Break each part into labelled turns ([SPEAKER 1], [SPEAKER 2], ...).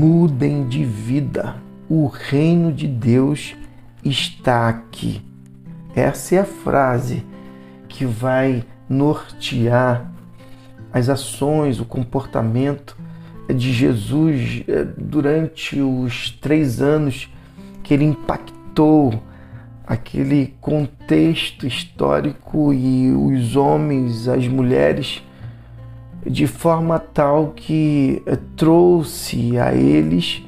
[SPEAKER 1] mudem de vida. O reino de Deus está aqui. Essa é a frase que vai nortear as ações, o comportamento de Jesus eh, durante os três anos que ele impactou aquele contexto histórico e os homens, as mulheres, de forma tal que eh, trouxe a eles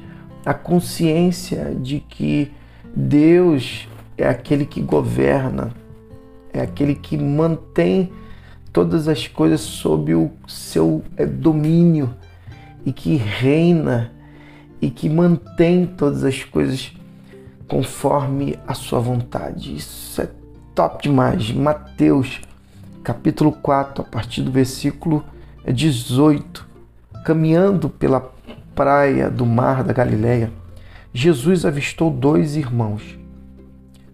[SPEAKER 1] a consciência de que Deus é aquele que governa, é aquele que mantém todas as coisas sob o seu eh, domínio e que reina e que mantém todas as coisas conforme a sua vontade. Isso é top demais. Mateus, capítulo 4, a partir do versículo 18. Caminhando pela praia do mar da Galileia, Jesus avistou dois irmãos.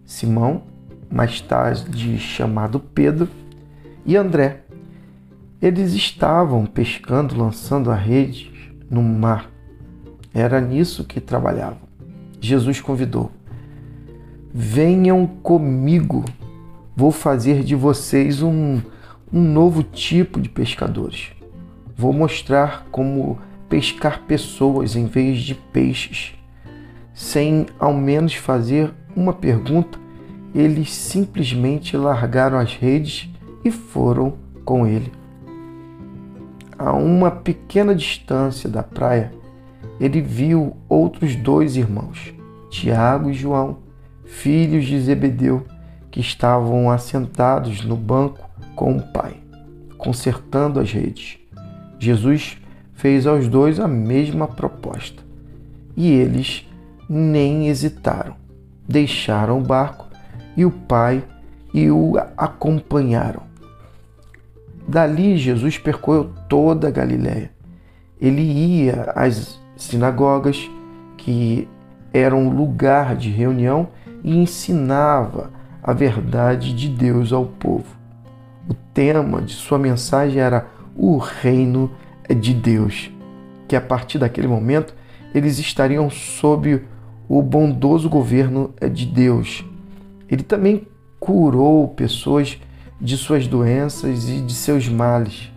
[SPEAKER 1] Simão, mais tarde chamado Pedro, e André. Eles estavam pescando, lançando a rede no mar. Era nisso que trabalhavam. Jesus convidou: Venham comigo, vou fazer de vocês um, um novo tipo de pescadores. Vou mostrar como pescar pessoas em vez de peixes. Sem ao menos fazer uma pergunta, eles simplesmente largaram as redes e foram com ele. A uma pequena distância da praia, ele viu outros dois irmãos, Tiago e João, filhos de Zebedeu, que estavam assentados no banco com o pai, consertando as redes. Jesus fez aos dois a mesma proposta e eles nem hesitaram. Deixaram o barco e o pai e o acompanharam. Dali Jesus percorreu toda a Galiléia. Ele ia às sinagogas, que eram lugar de reunião, e ensinava a verdade de Deus ao povo. O tema de sua mensagem era o reino de Deus, que a partir daquele momento eles estariam sob o bondoso governo de Deus. Ele também curou pessoas de suas doenças e de seus males.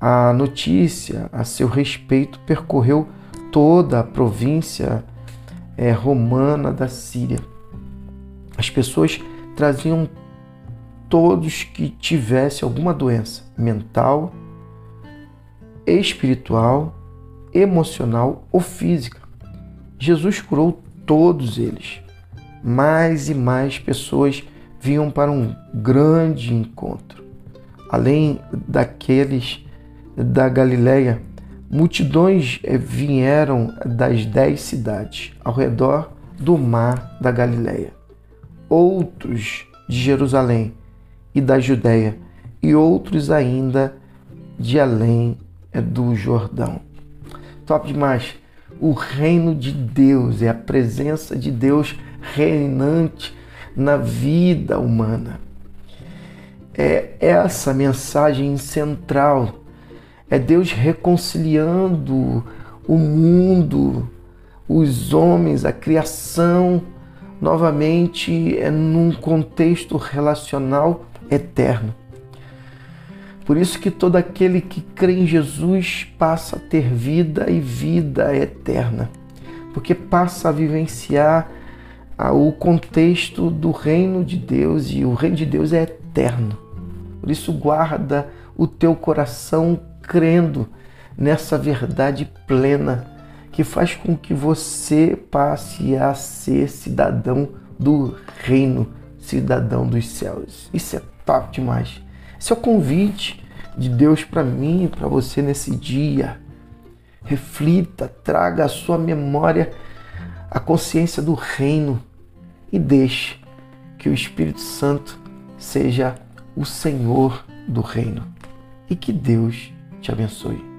[SPEAKER 1] A notícia a seu respeito percorreu toda a província é, romana da Síria. As pessoas traziam todos que tivessem alguma doença mental, espiritual, emocional ou física. Jesus curou todos eles. Mais e mais pessoas vinham para um grande encontro. Além daqueles da Galileia, multidões eh, vieram das dez cidades ao redor do mar da Galileia. Outros de Jerusalém e da Judéia, e outros ainda de além eh, do Jordão. Top demais! O reino de Deus é a presença de Deus reinante na vida humana. É essa mensagem central. É Deus reconciliando o mundo, os homens, a criação, novamente é num contexto relacional eterno. Por isso que todo aquele que crê em Jesus passa a ter vida e vida eterna, porque passa a vivenciar o contexto do reino de Deus e o reino de Deus é eterno. Por isso, guarda o teu coração crendo nessa verdade plena que faz com que você passe a ser cidadão do reino, cidadão dos céus. Isso é top demais. Esse é o convite de Deus para mim e para você nesse dia. Reflita, traga à sua memória a consciência do reino e deixe que o Espírito Santo seja o Senhor do reino. E que Deus te abençoe.